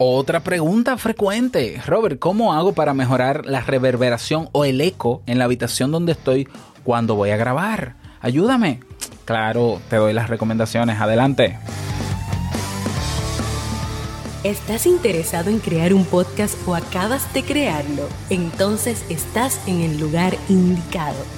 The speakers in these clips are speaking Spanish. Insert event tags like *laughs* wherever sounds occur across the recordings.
Otra pregunta frecuente. Robert, ¿cómo hago para mejorar la reverberación o el eco en la habitación donde estoy cuando voy a grabar? Ayúdame. Claro, te doy las recomendaciones. Adelante. ¿Estás interesado en crear un podcast o acabas de crearlo? Entonces estás en el lugar indicado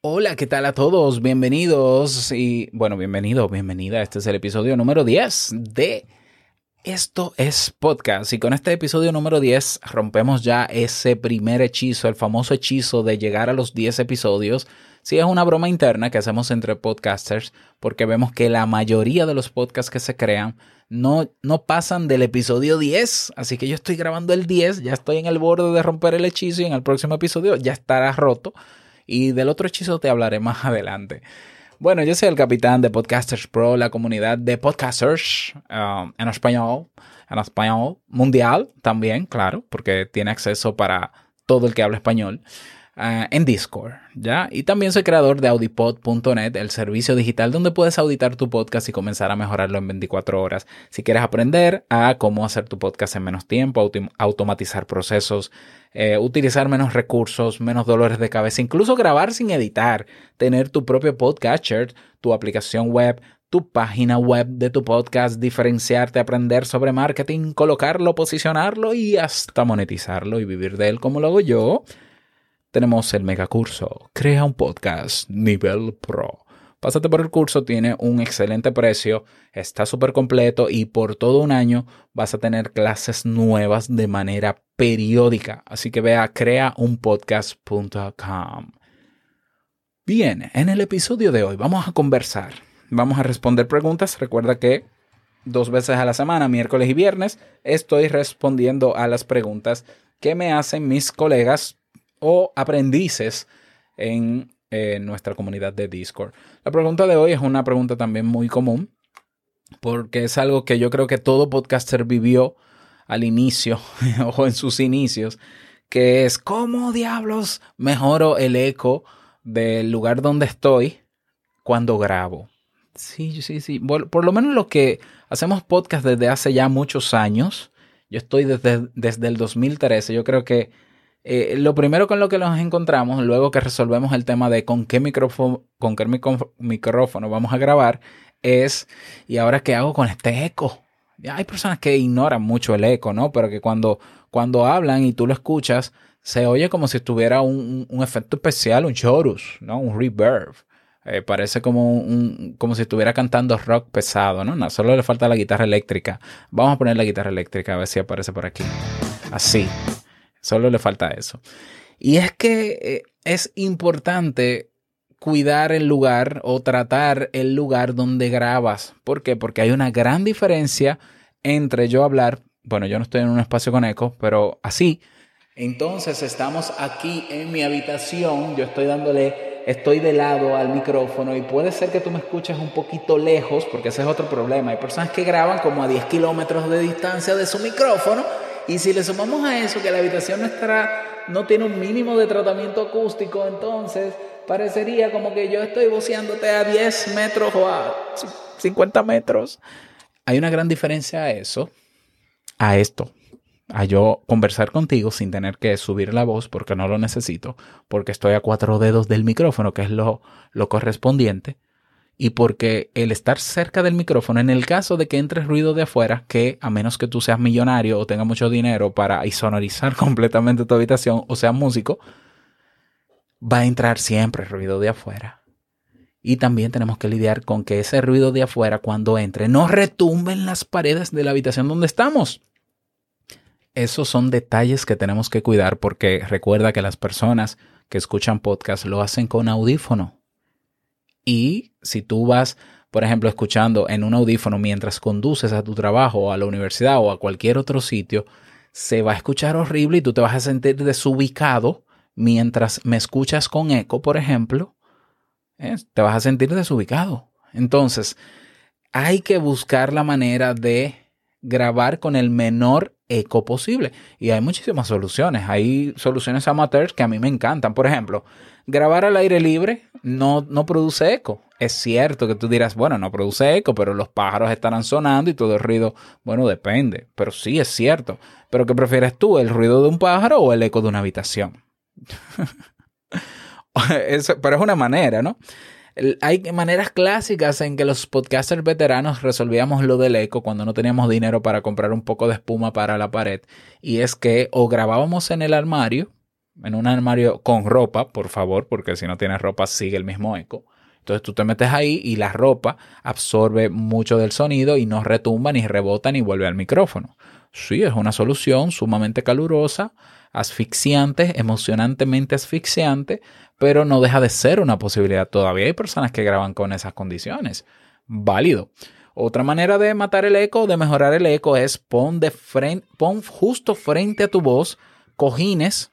Hola, ¿qué tal a todos? Bienvenidos y bueno, bienvenido, bienvenida. Este es el episodio número 10 de Esto es Podcast. Y con este episodio número 10 rompemos ya ese primer hechizo, el famoso hechizo de llegar a los 10 episodios. Sí, es una broma interna que hacemos entre podcasters porque vemos que la mayoría de los podcasts que se crean no, no pasan del episodio 10. Así que yo estoy grabando el 10, ya estoy en el borde de romper el hechizo y en el próximo episodio ya estará roto. Y del otro hechizo te hablaré más *laughs* adelante. Bueno, yo soy el capitán de Podcasters Pro, la comunidad de podcasters um, en español, en español mundial también, claro, porque tiene acceso para todo el que habla español. Uh, en Discord, ¿ya? Y también soy creador de audipod.net, el servicio digital donde puedes auditar tu podcast y comenzar a mejorarlo en 24 horas. Si quieres aprender a cómo hacer tu podcast en menos tiempo, automatizar procesos, eh, utilizar menos recursos, menos dolores de cabeza, incluso grabar sin editar, tener tu propio podcatcher, tu aplicación web, tu página web de tu podcast, diferenciarte, aprender sobre marketing, colocarlo, posicionarlo y hasta monetizarlo y vivir de él como lo hago yo. Tenemos el megacurso Crea un podcast nivel pro Pásate por el curso, tiene un excelente precio, está súper completo y por todo un año vas a tener clases nuevas de manera periódica. Así que ve a creaunpodcast.com. Bien, en el episodio de hoy vamos a conversar, vamos a responder preguntas. Recuerda que dos veces a la semana, miércoles y viernes, estoy respondiendo a las preguntas que me hacen mis colegas o aprendices en en nuestra comunidad de Discord. La pregunta de hoy es una pregunta también muy común porque es algo que yo creo que todo podcaster vivió al inicio *laughs* o en sus inicios, que es cómo diablos mejoro el eco del lugar donde estoy cuando grabo. Sí, sí, sí. Por, lo menos lo que hacemos podcast desde hace ya muchos años. Yo estoy desde, desde el 2013. Yo creo que eh, lo primero con lo que nos encontramos, luego que resolvemos el tema de con qué micrófono, con qué micrófono vamos a grabar, es, ¿y ahora qué hago con este eco? hay personas que ignoran mucho el eco, ¿no? Pero que cuando, cuando hablan y tú lo escuchas, se oye como si estuviera un, efecto especial, un chorus, ¿no? Un reverb. Eh, parece como, un, como si estuviera cantando rock pesado, ¿no? No, solo le falta la guitarra eléctrica. Vamos a poner la guitarra eléctrica a ver si aparece por aquí. Así. Solo le falta eso. Y es que eh, es importante cuidar el lugar o tratar el lugar donde grabas. ¿Por qué? Porque hay una gran diferencia entre yo hablar, bueno, yo no estoy en un espacio con eco, pero así. Entonces estamos aquí en mi habitación, yo estoy dándole, estoy de lado al micrófono y puede ser que tú me escuches un poquito lejos, porque ese es otro problema. Hay personas que graban como a 10 kilómetros de distancia de su micrófono y si le sumamos a eso que la habitación nuestra no tiene un mínimo de tratamiento acústico, entonces parecería como que yo estoy voceándote a 10 metros o a 50 metros. Hay una gran diferencia a eso, a esto, a yo conversar contigo sin tener que subir la voz porque no lo necesito, porque estoy a cuatro dedos del micrófono, que es lo, lo correspondiente y porque el estar cerca del micrófono, en el caso de que entre ruido de afuera, que a menos que tú seas millonario o tengas mucho dinero para isonorizar *laughs* completamente tu habitación o seas músico, va a entrar siempre ruido de afuera. Y también tenemos que lidiar con que ese ruido de afuera cuando entre no retumbe en las paredes de la habitación donde estamos. Esos son detalles que tenemos que cuidar porque recuerda que las personas que escuchan podcast lo hacen con audífono y si tú vas por ejemplo, escuchando en un audífono mientras conduces a tu trabajo o a la universidad o a cualquier otro sitio, se va a escuchar horrible y tú te vas a sentir desubicado mientras me escuchas con eco, por ejemplo. ¿eh? Te vas a sentir desubicado. Entonces, hay que buscar la manera de grabar con el menor eco posible. Y hay muchísimas soluciones. Hay soluciones amateurs que a mí me encantan. Por ejemplo, grabar al aire libre no, no produce eco. Es cierto que tú dirás, bueno, no produce eco, pero los pájaros estarán sonando y todo el ruido, bueno, depende. Pero sí es cierto. Pero ¿qué prefieres tú, el ruido de un pájaro o el eco de una habitación? *laughs* pero es una manera, ¿no? Hay maneras clásicas en que los podcasters veteranos resolvíamos lo del eco cuando no teníamos dinero para comprar un poco de espuma para la pared. Y es que o grabábamos en el armario, en un armario con ropa, por favor, porque si no tienes ropa sigue el mismo eco. Entonces tú te metes ahí y la ropa absorbe mucho del sonido y no retumba ni rebota ni vuelve al micrófono. Sí, es una solución sumamente calurosa, asfixiante, emocionantemente asfixiante, pero no deja de ser una posibilidad. Todavía hay personas que graban con esas condiciones. Válido. Otra manera de matar el eco, de mejorar el eco, es pon, de frente, pon justo frente a tu voz cojines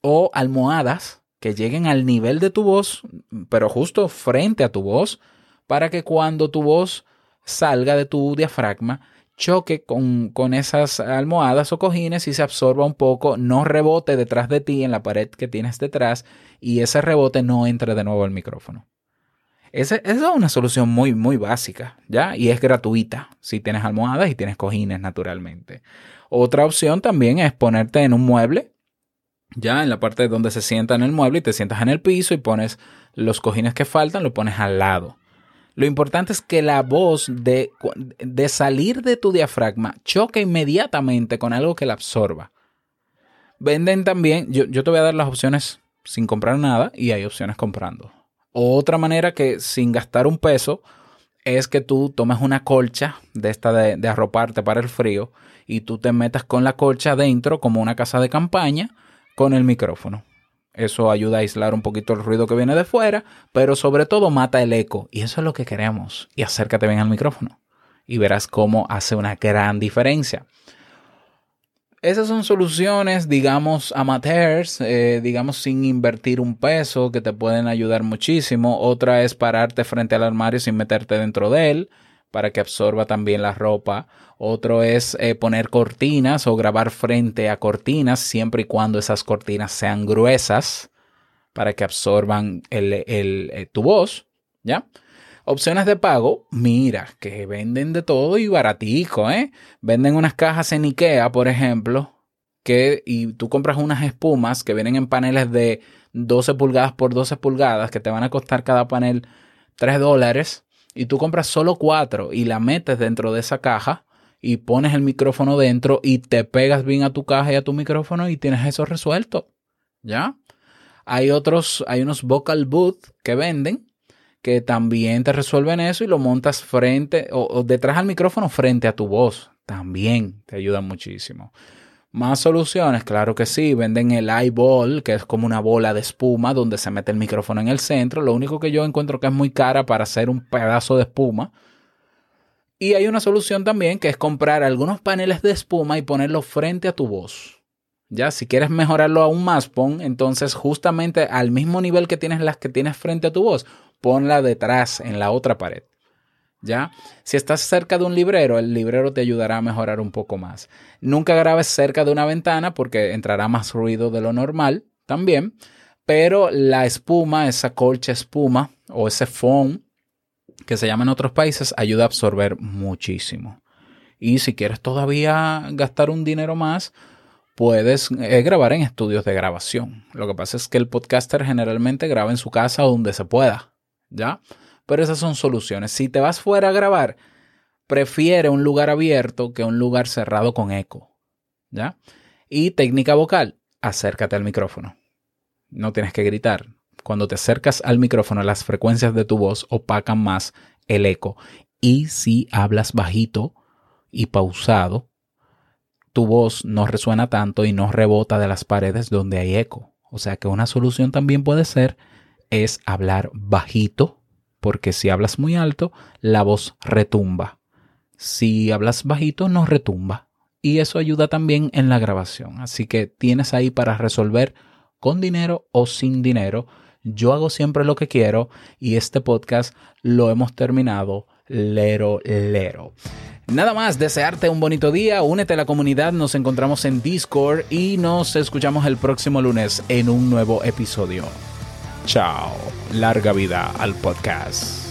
o almohadas que lleguen al nivel de tu voz, pero justo frente a tu voz, para que cuando tu voz salga de tu diafragma, choque con, con, esas almohadas o cojines y se absorba un poco, no rebote detrás de ti en la pared que tienes detrás y ese rebote no entre de nuevo al micrófono. Esa, es una solución muy, muy básica, ¿ya? Y es gratuita si tienes almohadas y tienes cojines, naturalmente. Otra opción también es ponerte en un mueble, ya en la parte donde se sienta en el mueble y te sientas en el piso y pones los cojines que faltan, lo pones al lado. Lo importante es que la voz de, de salir de tu diafragma choque inmediatamente con algo que la absorba. Venden también, yo, yo te voy a dar las opciones sin comprar nada y hay opciones comprando. Otra manera que sin gastar un peso es que tú tomes una colcha de esta de, de, arroparte para el frío y tú te metas con la colcha dentro como una casa de campaña con el micrófono. Eso ayuda a aislar un poquito el ruido que viene de fuera, pero sobre todo mata el eco. Y eso es lo que queremos. Y acércate bien al micrófono. Y verás cómo hace una gran diferencia. Esas son soluciones, digamos, amateurs, eh, digamos, sin invertir un peso, que te pueden ayudar muchísimo. Otra es pararte frente al armario sin meterte dentro de él para que absorba también la ropa. Otro es eh, poner cortinas o grabar frente a cortinas siempre y cuando esas cortinas sean gruesas para que absorban el, eh, tu voz, ¿ya? Opciones de pago, mira, que venden de todo y baratico, ¿eh? Venden unas cajas en Ikea, por ejemplo, que y tú compras unas espumas que vienen en paneles de 12 pulgadas por 12 pulgadas que te van a costar cada panel 3 dólares y tú compras solo cuatro y la metes dentro de esa caja y pones el micrófono dentro y te pegas bien a tu caja y a tu micrófono y tienes eso resuelto. ¿Ya? Hay otros, hay unos vocal booth que venden que también te resuelven eso y lo montas frente o, o detrás al micrófono frente a tu voz. También te ayuda muchísimo. Más soluciones, claro que sí. Venden el eyeball, que es como una bola de espuma donde se mete el micrófono en el centro. Lo único que yo encuentro que es muy cara para hacer un pedazo de espuma. Y hay una solución también que es comprar algunos paneles de espuma y ponerlo frente a tu voz. Ya, si quieres mejorarlo aún más, pon entonces justamente al mismo nivel que tienes las que tienes frente a tu voz, ponla detrás en la otra pared. ¿Ya? Si estás cerca de un librero, el librero te ayudará a mejorar un poco más. Nunca grabes cerca de una ventana porque entrará más ruido de lo normal también, pero la espuma, esa colcha espuma o ese foam que se llama en otros países, ayuda a absorber muchísimo. Y si quieres todavía gastar un dinero más, puedes eh, grabar en estudios de grabación. Lo que pasa es que el podcaster generalmente graba en su casa donde se pueda, ¿ya? Pero esas son soluciones. Si te vas fuera a grabar, prefiere un lugar abierto que un lugar cerrado con eco. ¿Ya? Y técnica vocal, acércate al micrófono. No tienes que gritar. Cuando te acercas al micrófono, las frecuencias de tu voz opacan más el eco. Y si hablas bajito y pausado, tu voz no resuena tanto y no rebota de las paredes donde hay eco. O sea que una solución también puede ser es hablar bajito porque si hablas muy alto, la voz retumba. Si hablas bajito, no retumba. Y eso ayuda también en la grabación. Así que tienes ahí para resolver con dinero o sin dinero. Yo hago siempre lo que quiero y este podcast lo hemos terminado lero lero. Nada más, desearte un bonito día, únete a la comunidad, nos encontramos en Discord y nos escuchamos el próximo lunes en un nuevo episodio. Chao, larga vida al podcast.